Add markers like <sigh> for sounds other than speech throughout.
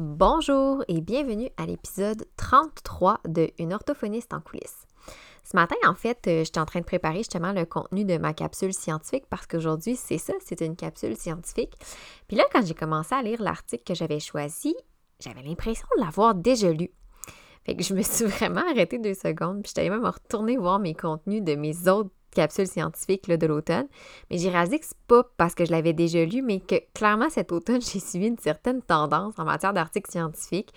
Bonjour et bienvenue à l'épisode 33 de Une orthophoniste en coulisses. Ce matin, en fait, euh, j'étais en train de préparer justement le contenu de ma capsule scientifique parce qu'aujourd'hui, c'est ça, c'est une capsule scientifique. Puis là, quand j'ai commencé à lire l'article que j'avais choisi, j'avais l'impression de l'avoir déjà lu. Fait que je me suis <laughs> vraiment arrêtée deux secondes, puis j'étais même retourner voir mes contenus de mes autres capsules scientifiques de l'automne. Mais j'ai réalisé que c'est pas parce que je l'avais déjà lu, mais que clairement cet automne, <laughs> j'ai suivi une certaine tendance en matière d'articles scientifiques.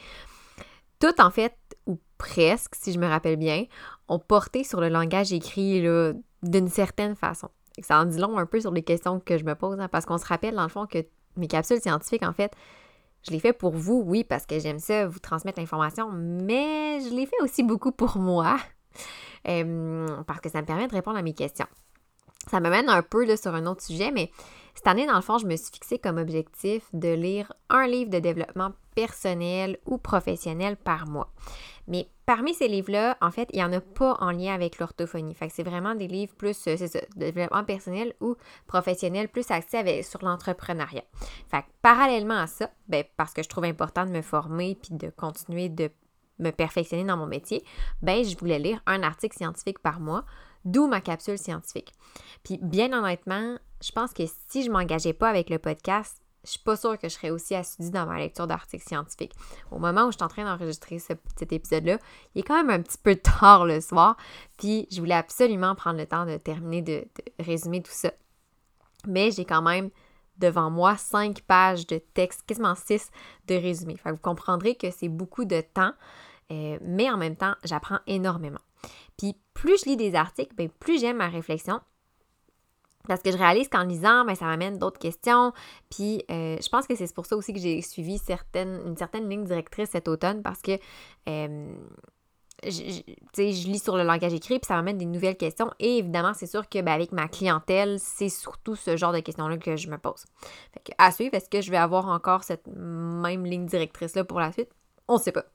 Tout en fait, ou presque, si je me rappelle bien, ont porté sur le langage écrit d'une certaine façon. Ça en dit long un peu sur les questions que je me pose, hein, parce qu'on se rappelle dans le fond que mes capsules scientifiques, en fait, je les fais pour vous, oui, parce que j'aime ça, vous transmettre l'information, mais je les fais aussi beaucoup pour moi, euh, parce que ça me permet de répondre à mes questions. Ça me mène un peu sur un autre sujet, mais cette année, dans le fond, je me suis fixé comme objectif de lire un livre de développement personnel ou professionnel par mois. Mais parmi ces livres-là, en fait, il n'y en a pas en lien avec l'orthophonie. Fait c'est vraiment des livres plus, euh, de développement personnel ou professionnel, plus axés sur l'entrepreneuriat. Fait parallèlement à ça, ben, parce que je trouve important de me former puis de continuer de me perfectionner dans mon métier, ben, je voulais lire un article scientifique par mois, d'où ma capsule scientifique. Puis bien honnêtement, je pense que si je m'engageais pas avec le podcast, je suis pas sûre que je serais aussi assidue dans ma lecture d'articles scientifiques. Au moment où je suis en train d'enregistrer cet épisode-là, il est quand même un petit peu <laughs> tard le soir, puis je voulais absolument prendre le temps de terminer de, résumer tout ça. Mais j'ai quand même devant moi cinq pages de texte, quasiment six de résumé. Fait vous comprendrez que c'est beaucoup de temps, euh, mais en même temps, j'apprends énormément. Puis plus je lis des articles, bien, plus j'aime ma réflexion, parce que je réalise qu'en lisant, ben, ça m'amène d'autres questions. Puis euh, je pense que c'est pour ça aussi que j'ai suivi certaines, une certaine ligne directrice cet automne parce que euh, je, je, lis sur le langage écrit puis ça m'amène des nouvelles questions. Et évidemment, c'est sûr que ben, avec ma clientèle, c'est surtout ce genre de questions-là que je me pose. Fait que, à suivre, est-ce que je vais avoir encore cette même ligne directrice-là pour la suite? On ne sait pas.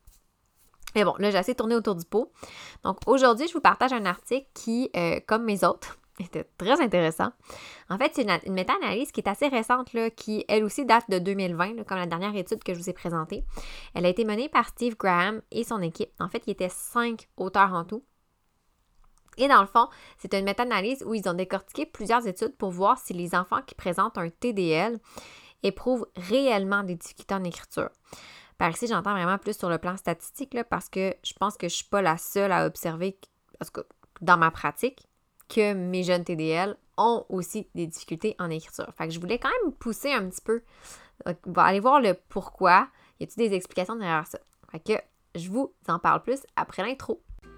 Mais bon, là, j'ai assez tourné autour du pot. Donc aujourd'hui, je vous partage un article qui, euh, comme mes autres, <laughs> c'était très intéressant. En fait, c'est une, méta-analyse qui est assez récente, qui elle aussi date de 2020, comme la dernière étude que je vous ai présentée. Elle a été menée par Steve Graham et son équipe. En fait, il y était cinq auteurs en tout. Et dans le fond, c'est une méta-analyse où ils ont décortiqué plusieurs études pour voir si les enfants qui présentent un TDL éprouvent réellement des difficultés en écriture. Par ici, j'entends vraiment plus sur le plan statistique parce que je pense que je ne suis pas la seule à observer, parce que dans ma pratique, que mes jeunes TDL ont aussi des difficultés en écriture. Fait que je voulais quand même pousser un petit peu. On va aller voir le pourquoi. Y a-t-il des explications derrière ça? Je vous en parle plus après l'intro.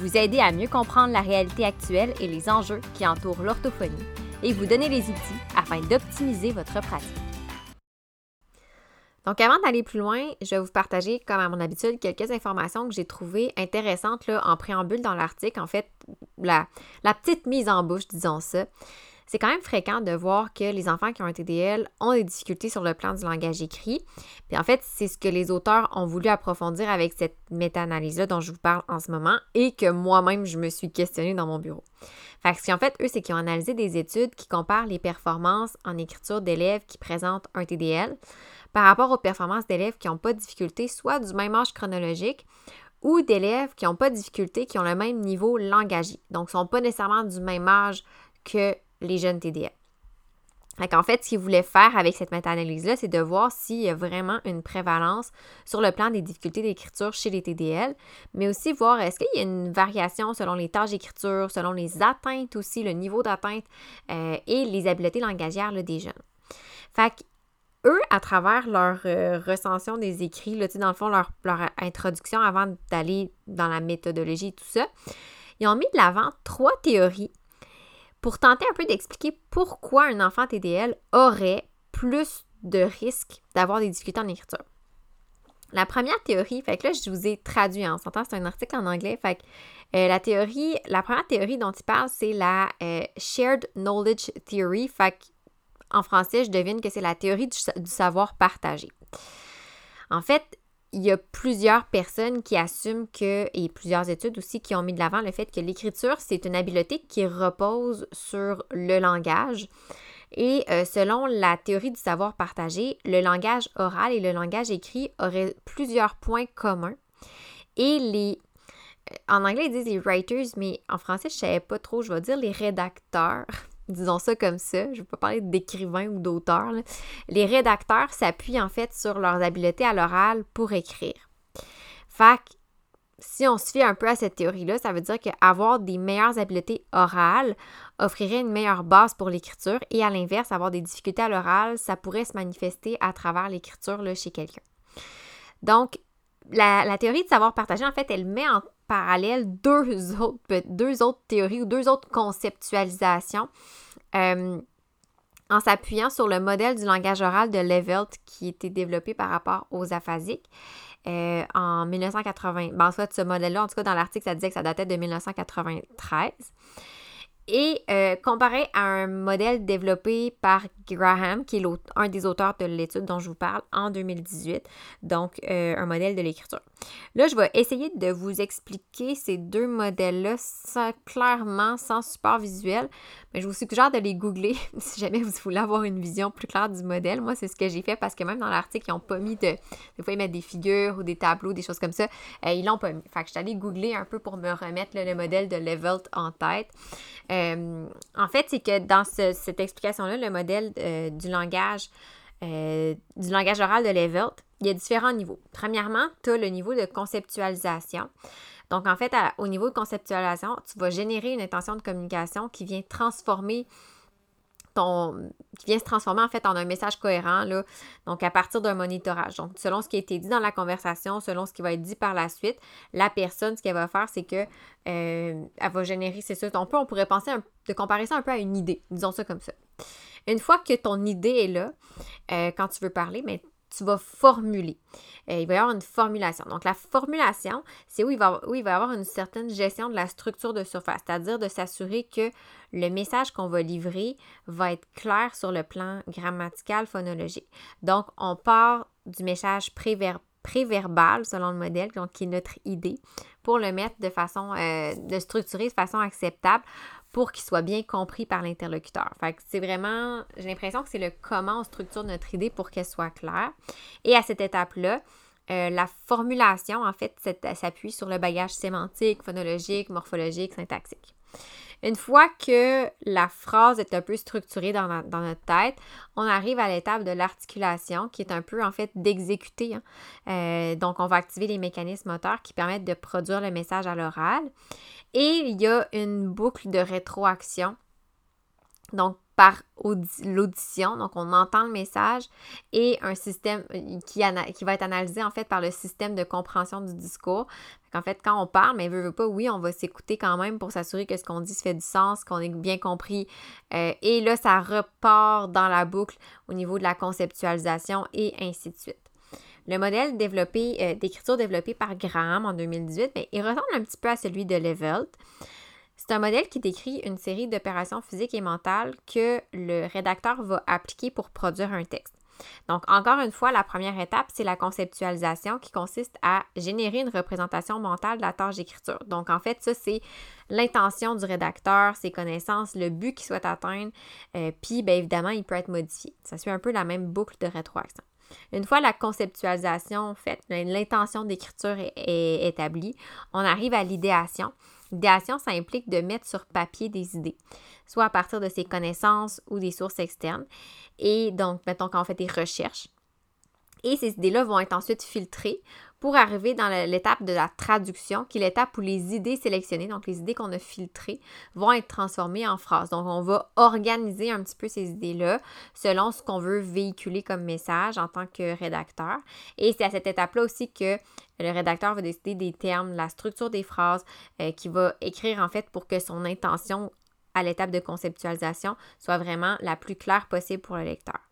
Vous aider à mieux comprendre la réalité actuelle et les enjeux qui entourent l'orthophonie et vous donner les outils afin d'optimiser votre pratique. Donc, avant d'aller plus loin, je vais vous partager, comme à mon habitude, quelques informations que j'ai trouvées intéressantes là, en préambule dans l'article. En fait, la, la petite mise en bouche, disons ça. C'est quand même fréquent de voir que les enfants qui ont un TDL ont des difficultés sur le plan du langage écrit. Puis en fait, c'est ce que les auteurs ont voulu approfondir avec cette méta-analyse-là dont je vous parle en ce moment et que moi-même, je me suis questionnée dans mon bureau. Fait que ce qu'en fait, eux, c'est qu'ils ont analysé des études qui comparent les performances en écriture d'élèves qui présentent un TDL par rapport aux performances d'élèves qui n'ont pas de difficulté, soit du même âge chronologique ou d'élèves qui n'ont pas de difficulté, qui ont le même niveau langagier. Donc, ne sont pas nécessairement du même âge que les jeunes TDL. En fait, ce qu'ils voulaient faire avec cette méta-analyse-là, c'est de voir s'il y a vraiment une prévalence sur le plan des difficultés d'écriture chez les TDL, mais aussi voir est-ce qu'il y a une variation selon les tâches d'écriture, selon les atteintes aussi, le niveau d'atteinte euh, et les habiletés langagières des jeunes. Fait eux, à travers leur euh, recension des écrits, dans le fond, leur, introduction avant d'aller dans la méthodologie et tout ça, ils ont mis de l'avant trois théories pour tenter un peu d'expliquer pourquoi un enfant TDL aurait plus de risques d'avoir des difficultés en écriture. La première théorie, fait que là, je vous ai traduit, en hein, s'entend, c'est un article en anglais, fait que euh, la théorie, la première théorie dont il parle, c'est la euh, Shared Knowledge Theory, fait en français, je devine que c'est la théorie du, savoir partagé. En fait, il y a plusieurs personnes qui assument que, et plusieurs études aussi, qui ont mis de l'avant le fait que l'écriture, c'est une habileté qui repose sur le langage. Et euh, selon la théorie du savoir partagé, le langage oral et le langage écrit auraient plusieurs points communs. Et les. Euh, en anglais, ils disent les writers, mais en français, je ne savais pas trop, je vais dire les rédacteurs. Disons ça comme ça, je ne vais pas parler d'écrivains ou d'auteurs. Les rédacteurs s'appuient en fait sur leurs habiletés à l'oral pour écrire. Fait si on se fie un peu à cette théorie-là, ça veut dire qu'avoir des meilleures habiletés orales offrirait une meilleure base pour l'écriture et à l'inverse, avoir des difficultés à l'oral, ça pourrait se manifester à travers l'écriture chez quelqu'un. Donc, la, théorie de savoir partager, en fait, elle met en parallèle deux autres, deux autres théories ou deux autres conceptualisations euh, en s'appuyant sur le modèle du langage oral de Levelt qui était développé par rapport aux aphasiques. Euh, en 1980. Ben, en soit, ce modèle-là, en tout cas, dans l'article, ça disait que ça datait de 1993 et euh, comparé à un modèle développé par Graham, qui est un des auteurs de l'étude dont je vous parle en 2018, donc euh, un modèle de l'écriture. Là, je vais essayer de vous expliquer ces deux modèles-là clairement, sans support visuel, mais je vous suggère de les googler <laughs> si jamais vous voulez avoir une vision plus claire du modèle. Moi, c'est ce que j'ai fait parce que même dans l'article, ils n'ont pas mis de. Des fois, ils mettent des figures ou des tableaux, des choses comme ça. Euh, ils l'ont pas mis. Fait que je suis allée googler un peu pour me remettre le modèle de Levelt en tête. Euh, en fait, c'est que dans cette explication-là, le modèle euh, du langage du langage oral de Levelt, il y a différents niveaux. Premièrement, tu as le niveau de conceptualisation. Donc, en fait, au niveau de conceptualisation, tu vas générer une intention de communication qui vient transformer qui vient se transformer en fait en un message cohérent, là, donc à partir d'un monitorage. Donc, selon ce qui a été dit dans la conversation, selon ce qui va être dit par la suite, la personne, ce qu'elle va faire, c'est que euh, elle va générer, c'est ça. On, on pourrait penser de comparer ça un peu à une idée, disons ça comme ça. Une fois que ton idée est là, euh, quand tu veux parler, mais tu vas formuler. Euh, il va y avoir une formulation. Donc, la formulation, c'est où il, va, où il va y avoir une certaine gestion de la structure de surface, c'est-à-dire de s'assurer que le message qu'on va livrer va être clair sur le plan grammatical, phonologique. Donc, on part du message préverbal, selon le modèle, donc qui est notre idée, pour le mettre de façon, euh, de structurer de façon acceptable pour qu'il soit bien compris par l'interlocuteur. C'est vraiment, j'ai l'impression que c'est le comment on structure notre idée pour qu'elle soit claire. Et à cette étape-là, euh, la formulation, en fait, s'appuie sur le bagage sémantique, phonologique, morphologique, syntaxique. Une fois que la phrase est un peu structurée dans, notre tête, on arrive à l'étape de l'articulation qui est un peu en fait d'exécuter. Hein. Euh, donc, on va activer les mécanismes moteurs qui permettent de produire le message à l'oral. Et il y a une boucle de rétroaction. Donc, par l'audition, donc on entend le message et un système euh, qui, va être analysé en fait par le système de compréhension du discours. En fait, quand on parle, mais veut, veut pas, oui, on va s'écouter quand même pour s'assurer que ce qu'on dit se fait du sens, qu'on ait bien compris. Euh, et là, ça repart dans la boucle au niveau de la conceptualisation et ainsi de suite. Le modèle développé, euh, d'écriture développé par Graham en 2018, mais il ressemble un petit peu à celui de Levelt. C'est un modèle qui décrit une série d'opérations physiques et mentales que le rédacteur va appliquer pour produire un texte. Donc, encore une fois, la première étape, c'est la conceptualisation qui consiste à générer une représentation mentale de la tâche d'écriture. Donc, en fait, ça, c'est l'intention du rédacteur, ses connaissances, le but qu'il souhaite atteindre, euh, puis, bien évidemment, il peut être modifié. Ça suit un peu la même boucle de rétroaction. Une fois la conceptualisation faite, l'intention d'écriture est, établie, on arrive à l'idéation. L'idéation, ça implique de mettre sur papier des idées, soit à partir de ses connaissances ou des sources externes. Et donc, mettons qu'on fait des recherches. Et ces idées-là vont être ensuite filtrées pour arriver dans l'étape de la traduction, qui est l'étape où les idées sélectionnées, donc les idées qu'on a filtrées, vont être transformées en phrases. Donc, on va organiser un petit peu ces idées-là selon ce qu'on veut véhiculer comme message en tant que rédacteur. Et c'est à cette étape-là aussi que le rédacteur va décider des termes, la structure des phrases, euh, qu'il va écrire en fait pour que son intention à l'étape de conceptualisation soit vraiment la plus claire possible pour le lecteur.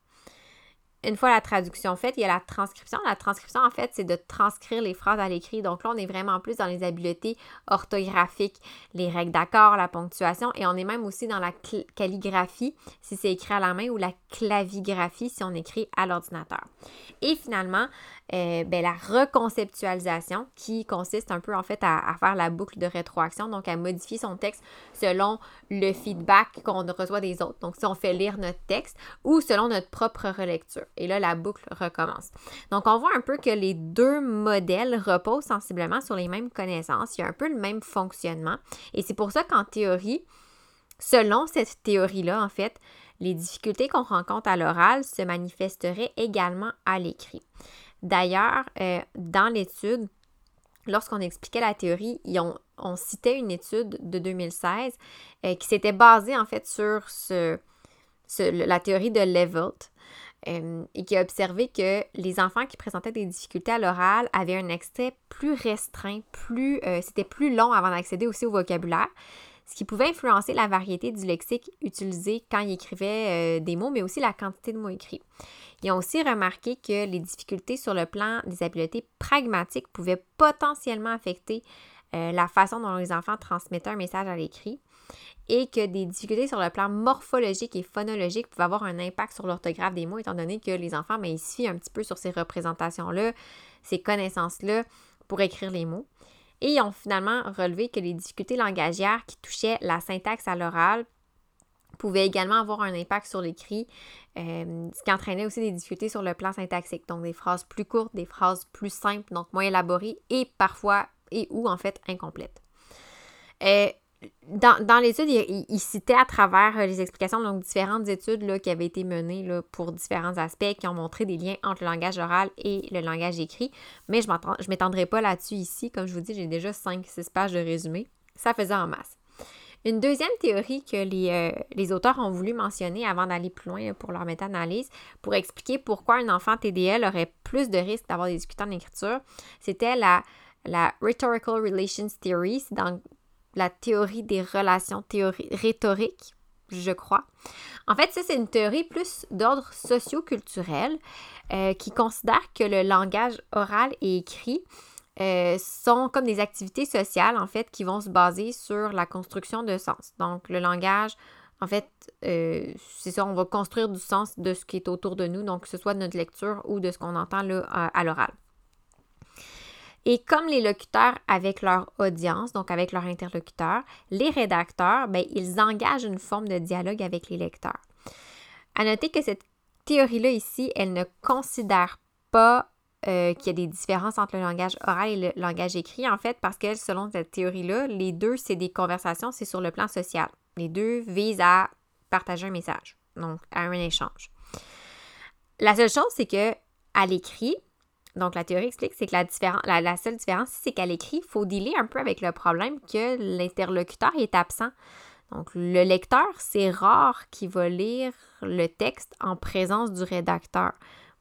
Une fois la traduction faite, il y a la transcription. La transcription, en fait, c'est de transcrire les phrases à l'écrit. Donc là, on est vraiment plus dans les habiletés orthographiques, les règles d'accord, la ponctuation, et on est même aussi dans la calligraphie, si c'est écrit à la main, ou la clavigraphie, si on écrit à l'ordinateur. Et finalement, euh, ben, la reconceptualisation qui consiste un peu en fait à, faire la boucle de rétroaction, donc à modifier son texte selon le feedback qu'on reçoit des autres. Donc si on fait lire notre texte ou selon notre propre relecture. Et là, la boucle recommence. Donc on voit un peu que les deux modèles reposent sensiblement sur les mêmes connaissances. Il y a un peu le même fonctionnement. Et c'est pour ça qu'en théorie, selon cette théorie-là, en fait, les difficultés qu'on rencontre à l'oral se manifesteraient également à l'écrit. D'ailleurs, euh, dans l'étude, lorsqu'on expliquait la théorie, on citait une étude de 2016 euh, qui s'était basée en fait sur la théorie de Levelt euh, et qui a observé que les enfants qui présentaient des difficultés à l'oral avaient un extrait plus restreint, plus c'était plus long avant d'accéder aussi au vocabulaire, ce qui pouvait influencer la variété du lexique utilisé quand ils écrivaient des mots, mais aussi la quantité de mots écrits. Ils ont aussi remarqué que les difficultés sur le plan des habiletés pragmatiques pouvaient potentiellement affecter euh, la façon dont les enfants transmettaient un message à l'écrit et que des difficultés sur le plan morphologique et phonologique pouvaient avoir un impact sur l'orthographe des mots, étant donné que les enfants, ben, ils se fient un petit peu sur ces représentations-là, ces connaissances-là pour écrire les mots. Et ils ont finalement relevé que les difficultés langagières qui touchaient la syntaxe à l'oral pouvait également avoir un impact sur l'écrit, euh, ce qui entraînait aussi des difficultés sur le plan syntaxique. Donc des phrases plus courtes, des phrases plus simples, donc moins élaborées et parfois et ou en fait incomplètes. Euh, dans, l'étude, il, citait à travers euh, les explications, donc différentes études là, qui avaient été menées là, pour différents aspects, qui ont montré des liens entre le langage oral et le langage écrit. Mais je ne m'étendrai pas là-dessus ici. Comme je vous dis, j'ai déjà 5-6 pages de résumé. Ça faisait en masse. Une deuxième théorie que euh, les, auteurs ont voulu mentionner avant d'aller plus loin pour leur méta-analyse, pour expliquer pourquoi un enfant TDL aurait plus de risques d'avoir des difficultés en écriture, c'était la, la Rhetorical Relations Theory, dans la théorie des relations rhétoriques, je crois. En fait, ça, c'est une théorie plus d'ordre socio-culturel euh, qui considère que le langage oral et écrit euh, sont comme des activités sociales, en fait, qui vont se baser sur la construction de sens. Donc, le langage, en fait, euh, c'est ça, on va construire du sens de ce qui est autour de nous, donc que ce soit de notre lecture ou de ce qu'on entend à, l'oral. Et comme les locuteurs avec leur audience, donc avec leur interlocuteur, les rédacteurs, ben, ils engagent une forme de dialogue avec les lecteurs. À noter que cette théorie-là ici, elle ne considère pas euh, qu'il y a des différences entre le langage oral et le langage écrit, en fait, parce que selon cette théorie-là, les deux, c'est des conversations, c'est sur le plan social. Les deux visent à partager un message, donc à un échange. La seule chose, c'est que à l'écrit, donc la théorie explique, c'est que la, la, seule différence, c'est qu'à l'écrit, il faut dealer un peu avec le problème que l'interlocuteur est absent. Donc, le lecteur, c'est rare qu'il va lire le texte en présence du rédacteur.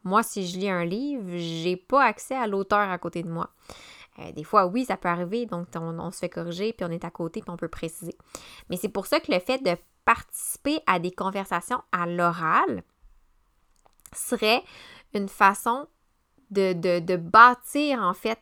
Moi, si je lis un livre, j'ai pas accès à l'auteur à côté de moi. Euh, des fois, oui, ça peut arriver, donc on, se fait corriger, puis on est à côté, puis on peut préciser. Mais c'est pour ça que le fait de participer à des conversations à l'oral serait une façon de, bâtir, en fait,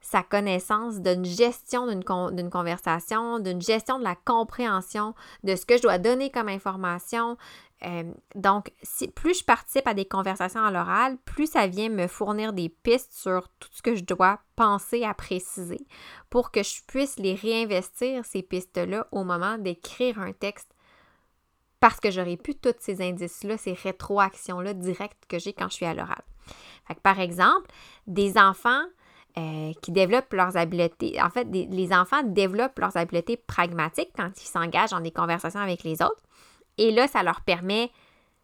sa connaissance d'une gestion d'une conversation, d'une gestion de la compréhension de ce que je dois donner comme information, euh, donc, si, plus je participe à des conversations à l'oral, plus ça vient me fournir des pistes sur tout ce que je dois penser à préciser pour que je puisse les réinvestir, ces pistes-là, au moment d'écrire un texte parce que j'aurais pu tous ces indices-là, ces rétroactions-là directes que j'ai quand je suis à l'oral. par exemple, des enfants euh, qui développent leurs habiletés, en fait, les enfants développent leurs habiletés pragmatiques quand ils s'engagent dans des conversations avec les autres. Et là, ça leur permet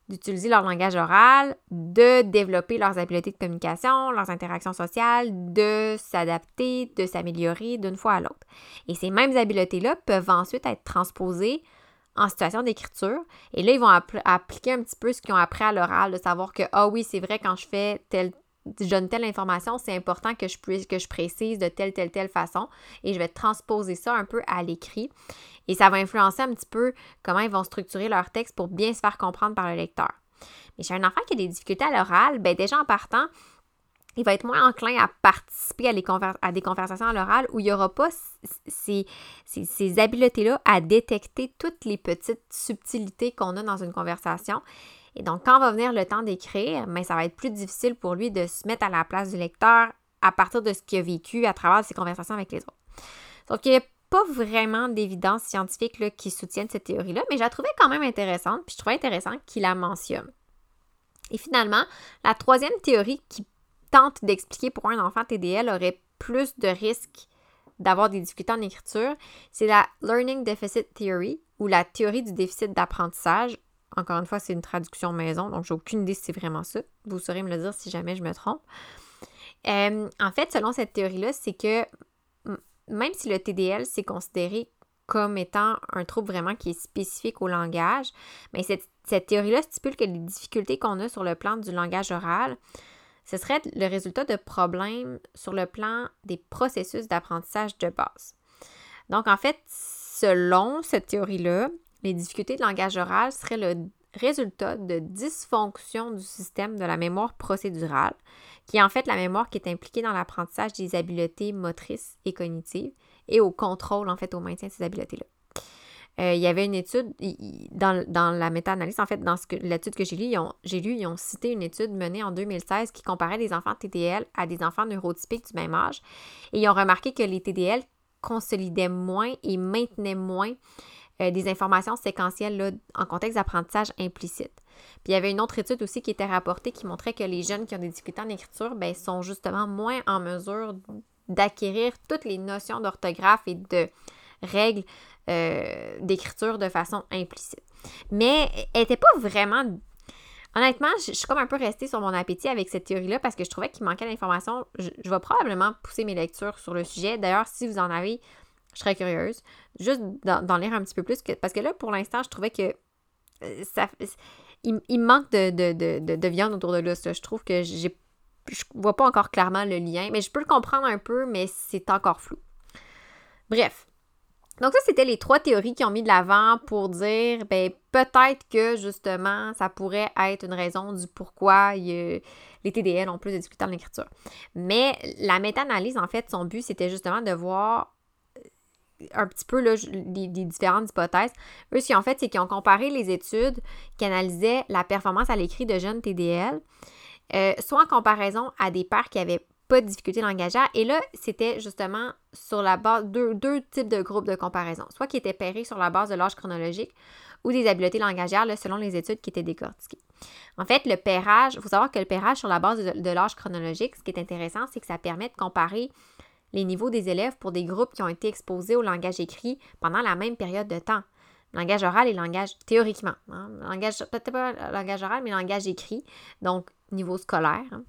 d'utiliser leur langage oral, de développer leurs habiletés de communication, leurs interactions sociales, de s'adapter, de s'améliorer d'une fois à l'autre. Et ces mêmes habiletés-là peuvent ensuite être transposées en situation d'écriture. Et là, ils vont appliquer un petit peu ce qu'ils ont appris à l'oral, de savoir que, ah oui, c'est vrai, quand je fais tel je donne telle information, c'est important que je, puisse, que je précise de telle, telle, telle façon et je vais transposer ça un peu à l'écrit. Et ça va influencer un petit peu comment ils vont structurer leur texte pour bien se faire comprendre par le lecteur. Mais chez un enfant qui a des difficultés à l'oral, ben déjà en partant, il va être moins enclin à participer à, des conversations à l'oral où il n'y aura pas ces, habiletés-là à détecter toutes les petites subtilités qu'on a dans une conversation. Et donc, quand va venir le temps d'écrire, mais ben, ça va être plus difficile pour lui de se mettre à la place du lecteur à partir de ce qu'il a vécu à travers ses conversations avec les autres. Donc, il n'y a pas vraiment d'évidence scientifique qui soutienne cette théorie-là, mais je la trouvais quand même intéressante, puis je trouvais intéressant qu'il la mentionne. Et finalement, la troisième théorie qui tente d'expliquer pourquoi un enfant TDL aurait plus de risques d'avoir des difficultés en écriture, c'est la Learning Deficit Theory ou la théorie du déficit d'apprentissage. Encore une fois, c'est une traduction maison, donc j'ai aucune idée si c'est vraiment ça. Vous saurez me le dire si jamais je me trompe. Euh, en fait, selon cette théorie-là, c'est que même si le TDL c'est considéré comme étant un trouble vraiment qui est spécifique au langage, mais cette, cette théorie-là stipule que les difficultés qu'on a sur le plan du langage oral, ce serait le résultat de problèmes sur le plan des processus d'apprentissage de base. Donc, en fait, selon cette théorie-là, les difficultés de langage oral seraient le résultat de dysfonction du système de la mémoire procédurale, qui est en fait la mémoire qui est impliquée dans l'apprentissage des habiletés motrices et cognitives et au contrôle, en fait, au maintien de ces habiletés-là. Euh, il y avait une étude, dans, la méta-analyse, en fait, dans l'étude que j'ai lue, j'ai lu, ils ont cité une étude menée en 2016 qui comparait les enfants TDL à des enfants neurotypiques du même âge. Et ils ont remarqué que les TDL consolidaient moins et maintenaient moins euh, des informations séquentielles là, en contexte d'apprentissage implicite. Puis il y avait une autre étude aussi qui était rapportée qui montrait que les jeunes qui ont des difficultés en écriture ben, sont justement moins en mesure d'acquérir toutes les notions d'orthographe et de règles euh, d'écriture de façon implicite. Mais elle n'était pas vraiment Honnêtement, je, suis comme un peu restée sur mon appétit avec cette théorie-là parce que je trouvais qu'il manquait d'informations. Je, vais probablement pousser mes lectures sur le sujet. D'ailleurs, si vous en avez, je serais curieuse. Juste d'en lire un petit peu plus. parce que là, pour l'instant, je trouvais que euh, ça. Il, manque de, de, viande autour de l'os. Je trouve que j'ai, je vois pas encore clairement le lien. Mais je peux le comprendre un peu, mais c'est encore flou. Bref, donc ça, c'était les trois théories qui ont mis de l'avant pour dire, ben peut-être que justement, ça pourrait être une raison du pourquoi les TDL ont plus de difficultés en écriture. Mais la méta-analyse, en fait, son but, c'était justement de voir euh, un petit peu là, les, différentes hypothèses. Eux, ce qu'ils ont fait, c'est qu'ils ont comparé les études qui analysaient la performance à l'écrit de jeunes TDL, euh, soit en comparaison à des pères qui avaient pas de difficulté langagière. Et là, c'était justement sur la base deux, deux types de groupes de comparaison, soit qui étaient pairés sur la base de l'âge chronologique ou des habiletés langagières selon les études qui étaient décortiquées. En fait, le pairage, il faut savoir que le pairage sur la base de, l'âge chronologique, ce qui est intéressant, c'est que ça permet de comparer les niveaux des élèves pour des groupes qui ont été exposés au langage écrit pendant la même période de temps. Langage oral et langage théoriquement. Hein. Langage, peut-être pas langage oral, mais langage écrit, donc niveau scolaire. Hein.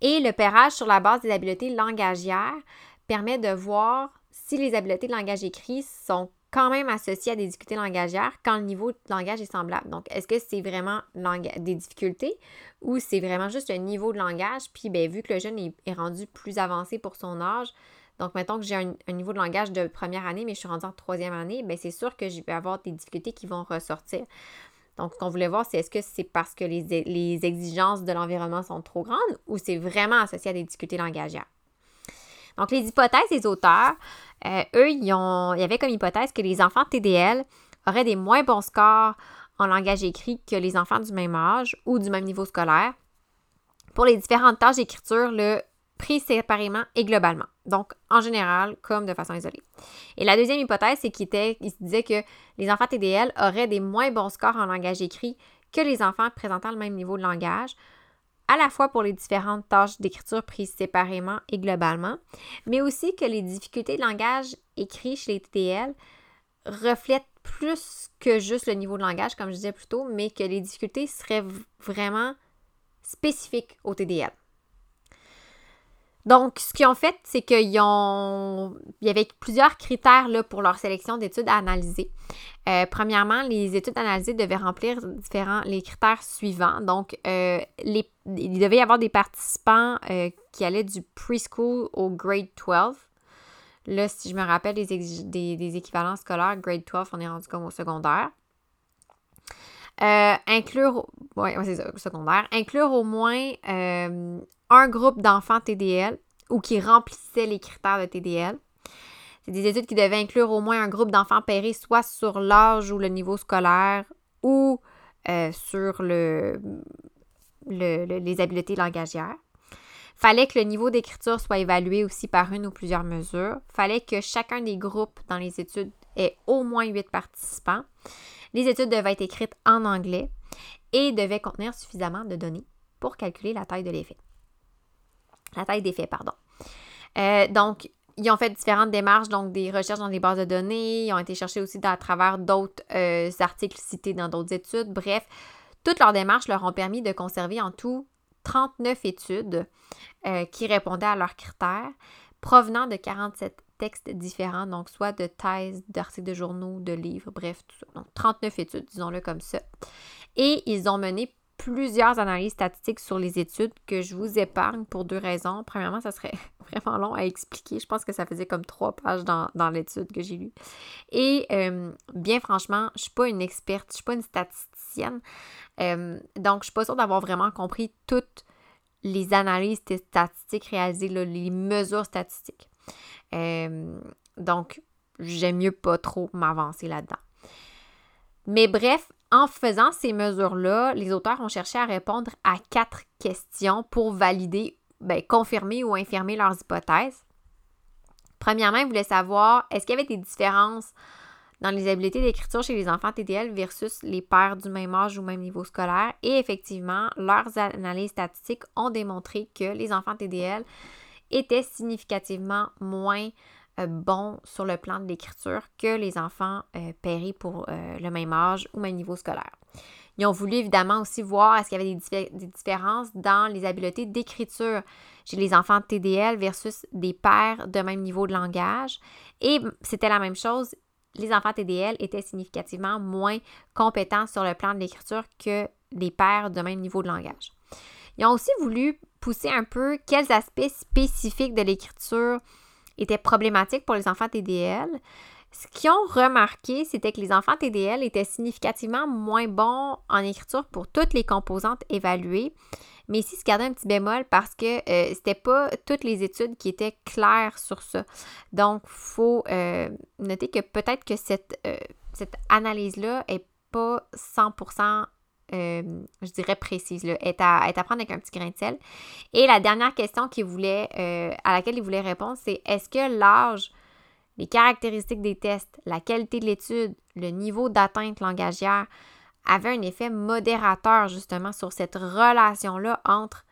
Et le pairage sur la base des habiletés langagières permet de voir si les habiletés de langage écrit sont quand même associées à des difficultés langagières quand le niveau de langage est semblable. Donc, est-ce que c'est vraiment des difficultés ou c'est vraiment juste un niveau de langage? Puis, bien, vu que le jeune est, rendu plus avancé pour son âge, donc, mettons que j'ai un, niveau de langage de première année, mais je suis rendu en troisième année, bien, c'est sûr que je vais avoir des difficultés qui vont ressortir. Donc, ce qu'on voulait voir, c'est est-ce que c'est parce que les, exigences de l'environnement sont trop grandes ou c'est vraiment associé à des difficultés langagières. Donc, les hypothèses des auteurs, euh, eux, ils, ont, il y avait comme hypothèse que les enfants TDL auraient des moins bons scores en langage écrit que les enfants du même âge ou du même niveau scolaire pour les différentes tâches d'écriture, le pris séparément et globalement. Donc, en général, comme de façon isolée. Et la deuxième hypothèse, c'est qu'il il se disait que les enfants TDL auraient des moins bons scores en langage écrit que les enfants présentant le même niveau de langage, à la fois pour les différentes tâches d'écriture prises séparément et globalement, mais aussi que les difficultés de langage écrit chez les TDL reflètent plus que juste le niveau de langage, comme je disais plus tôt, mais que les difficultés seraient vraiment spécifiques au TDL. Donc, ce qu'ils ont fait, c'est qu'ils ont. Il y avait plusieurs critères là, pour leur sélection d'études à analyser. Euh, premièrement, les études analysées devaient remplir différents les critères suivants. Donc, euh, il devait y avoir des participants euh, qui allaient du preschool au grade 12. Là, si je me rappelle des, des, équivalents scolaires, grade 12, on est rendu comme au secondaire. Inclure, ouais, ça, secondaire. Inclure au moins un groupe d'enfants TDL ou qui remplissaient les critères de TDL. C'est des études qui devaient inclure au moins un groupe d'enfants pérés, soit sur l'âge ou le niveau scolaire ou euh, sur le, les habiletés langagières. Fallait que le niveau d'écriture soit évalué aussi par une ou plusieurs mesures. Fallait que chacun des groupes dans les études ait au moins huit participants. Les études devaient être écrites en anglais et devaient contenir suffisamment de données pour calculer la taille de l'effet. La taille des faits, pardon. Euh, donc, ils ont fait différentes démarches, donc des recherches dans des bases de données, ils ont été cherchés aussi à travers d'autres euh, articles cités dans d'autres études. Bref, toutes leurs démarches leur ont permis de conserver en tout 39 études euh, qui répondaient à leurs critères, provenant de 47 textes différents, donc soit de thèses, d'articles de journaux, de livres, bref, tout ça. Donc 39 études, disons-le comme ça. Et ils ont mené plusieurs analyses statistiques sur les études que je vous épargne pour deux raisons. Premièrement, ça serait <laughs> vraiment long à expliquer. Je pense que ça faisait comme trois pages dans, l'étude que j'ai lue. Et euh, bien franchement, je ne suis pas une experte, je ne suis pas une statisticienne. Euh, donc, je ne suis pas sûre d'avoir vraiment compris toutes les analyses statistiques réalisées, les mesures statistiques. Euh, donc, j'aime mieux pas trop m'avancer là-dedans. Mais bref, en faisant ces mesures-là, les auteurs ont cherché à répondre à quatre questions pour valider, ben, confirmer ou infirmer leurs hypothèses. Premièrement, ils voulaient savoir est-ce qu'il y avait des différences dans les habiletés d'écriture chez les enfants TDL versus les pères du même âge ou même niveau scolaire? Et effectivement, leurs analyses statistiques ont démontré que les enfants TDL étaient significativement moins euh, bons sur le plan de l'écriture que les enfants euh, pour euh, le même âge ou même niveau scolaire. Ils ont voulu évidemment aussi voir est-ce qu'il y avait des, des, différences dans les habiletés d'écriture chez les enfants TDL versus des pères de même niveau de langage. Et c'était la même chose, les enfants TDL étaient significativement moins compétents sur le plan de l'écriture que les pères de même niveau de langage. Ils ont aussi voulu pousser un peu quels aspects spécifiques de l'écriture étaient problématiques pour les enfants TDL. Ce qu'ils ont remarqué, c'était que les enfants TDL étaient significativement moins bons en écriture pour toutes les composantes évaluées. Mais ici, se gardait un petit bémol parce que euh, c'était pas toutes les études qui étaient claires sur ça. Donc, il faut euh, noter que peut-être que cette, euh, cette analyse-là est pas 100% euh, je dirais précise, là, est, à, est à prendre avec un petit grain de sel. Et la dernière question qu'il voulait, euh, à laquelle il voulait répondre, c'est est-ce que l'âge, les caractéristiques des tests, la qualité de l'étude, le niveau d'atteinte langagière avait un effet modérateur justement sur cette relation-là entre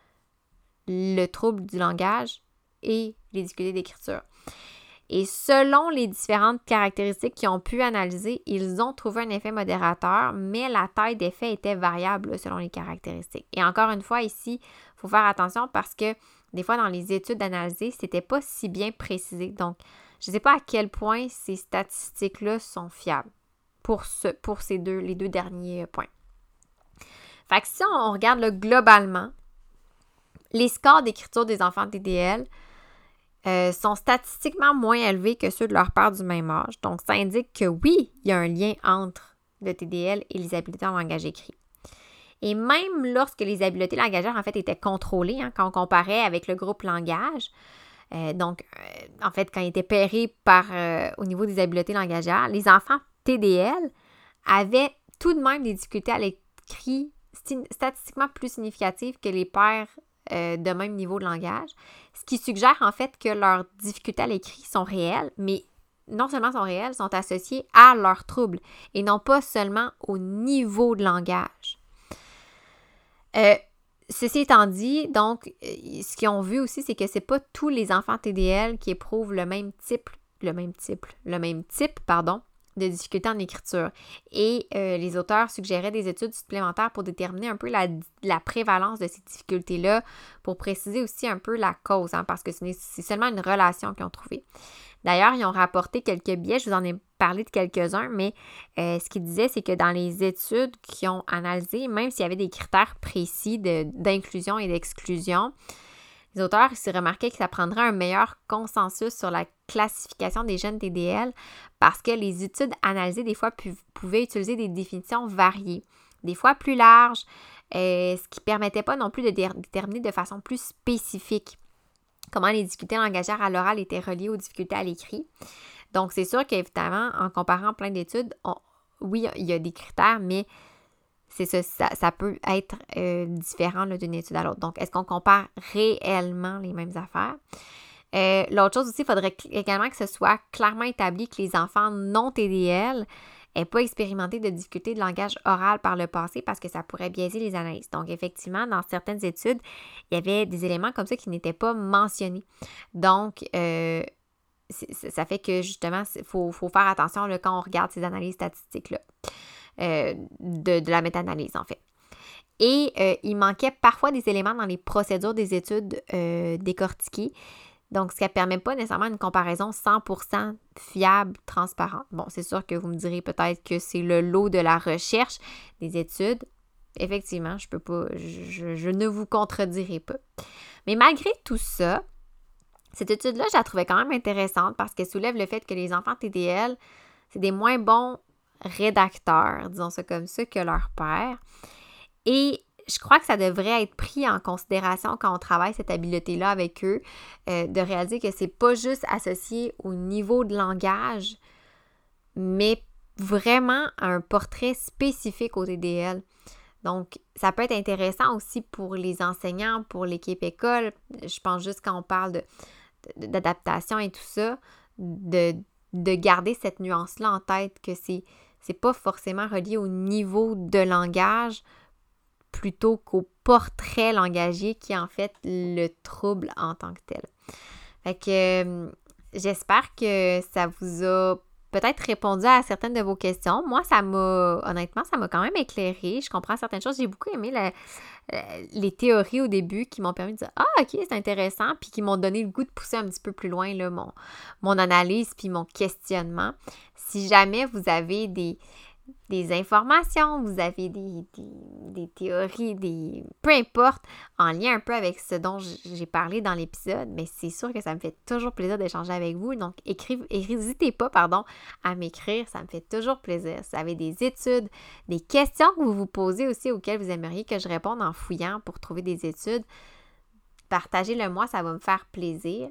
le trouble du langage et les difficultés d'écriture. Et selon les différentes caractéristiques qu'ils ont pu analyser, ils ont trouvé un effet modérateur, mais la taille d'effet était variable selon les caractéristiques. Et encore une fois, ici, il faut faire attention parce que des fois, dans les études analysées, ce n'était pas si bien précisé. Donc, je ne sais pas à quel point ces statistiques-là sont fiables pour ces deux, les deux derniers points. Fait que si on regarde globalement, les scores d'écriture des enfants TDL, euh, sont statistiquement moins élevés que ceux de leur père du même âge. Donc, ça indique que oui, il y a un lien entre le TDL et les habiletés en langage écrit. Et même lorsque les habiletés langagères, en fait, étaient contrôlées, hein, quand on comparait avec le groupe langage, euh, donc, euh, en fait, quand ils étaient pairés par, au niveau des habiletés langagères, les enfants TDL avaient tout de même des difficultés à l'écrit statistiquement plus significatives que les pères euh, de même niveau de langage, ce qui suggère en fait que leurs difficultés à l'écrit sont réelles, mais non seulement sont réelles, sont associées à leurs troubles et non pas seulement au niveau de langage. Euh, ceci étant dit, donc, euh, ce qu'ils ont vu aussi, c'est que c'est pas tous les enfants TDL qui éprouvent le même type, le même type, le même type, pardon, de difficultés en écriture. Et euh, les auteurs suggéraient des études supplémentaires pour déterminer un peu la, prévalence de ces difficultés-là, pour préciser aussi un peu la cause, hein, parce que c'est seulement une relation qu'ils ont trouvée. D'ailleurs, ils ont rapporté quelques biais, je vous en ai parlé de quelques-uns, mais euh, ce qu'ils disaient, c'est que dans les études qu'ils ont analysées, même s'il y avait des critères précis d'inclusion et d'exclusion, les auteurs s'est remarqué que ça prendrait un meilleur consensus sur la classification des jeunes TDL parce que les études analysées des fois pouvaient utiliser des définitions variées. des fois plus large, euh, ce qui ne permettait pas non plus de déterminer de façon plus spécifique comment les difficultés langagières à l'oral étaient reliées aux difficultés à l'écrit. Donc, c'est sûr qu'évidemment, en comparant plein d'études, oui, il y a des critères, mais c'est ça, ça, peut être euh, différent d'une étude à l'autre. Donc, est-ce qu'on compare réellement les mêmes affaires? Euh, l'autre chose aussi, il faudrait également que ce soit clairement établi que les enfants non TDL n'aient pas expérimenté de difficultés de langage oral par le passé parce que ça pourrait biaiser les analyses. Donc, effectivement, dans certaines études, il y avait des éléments comme ça qui n'étaient pas mentionnés. Donc, euh, ça fait que justement, il faut, faire attention quand on regarde ces analyses statistiques-là, euh, de, la méta-analyse en fait. Et il manquait parfois des éléments dans les procédures des études décortiquées donc, ce qui ne permet pas nécessairement une comparaison 100% fiable, transparente. Bon, c'est sûr que vous me direz peut-être que c'est le lot de la recherche, des études. Effectivement, je je, ne vous contredirai pas. Mais malgré tout ça, cette étude-là, je la trouvais quand même intéressante parce qu'elle soulève le fait que les enfants TDL, c'est des moins bons rédacteurs, disons ça comme ça, que leur père. Et je crois que ça devrait être pris en considération quand on travaille cette habileté-là avec eux, euh, de réaliser que c'est pas juste associé au niveau de langage, mais vraiment un portrait spécifique au TDL. Donc, ça peut être intéressant aussi pour les enseignants, pour l'équipe école. Je pense juste quand on parle d'adaptation et tout ça, de, de garder cette nuance-là en tête que c'est n'est pas forcément relié au niveau de langage, plutôt qu'au portrait langagier qui est en fait le trouble en tant que tel. Fait que euh, j'espère que ça vous a peut-être répondu à certaines de vos questions. Moi, ça m'a, honnêtement, ça m'a quand même éclairé. Je comprends certaines choses. J'ai beaucoup aimé euh, les théories au début qui m'ont permis de dire Ah, ok, c'est intéressant, puis qui m'ont donné le goût de pousser un petit peu plus loin mon, mon analyse puis mon questionnement. Si jamais vous avez des, informations, vous avez des, théories, des peu importe, en lien un peu avec ce dont j'ai parlé dans l'épisode, mais c'est sûr que ça me fait toujours plaisir d'échanger avec vous. Donc, n'hésitez pas, pardon, à m'écrire, ça me fait toujours plaisir. Si vous avez des études, des questions que vous vous posez aussi auxquelles vous aimeriez que je réponde en fouillant pour trouver des études, partagez-le moi, ça va me faire plaisir.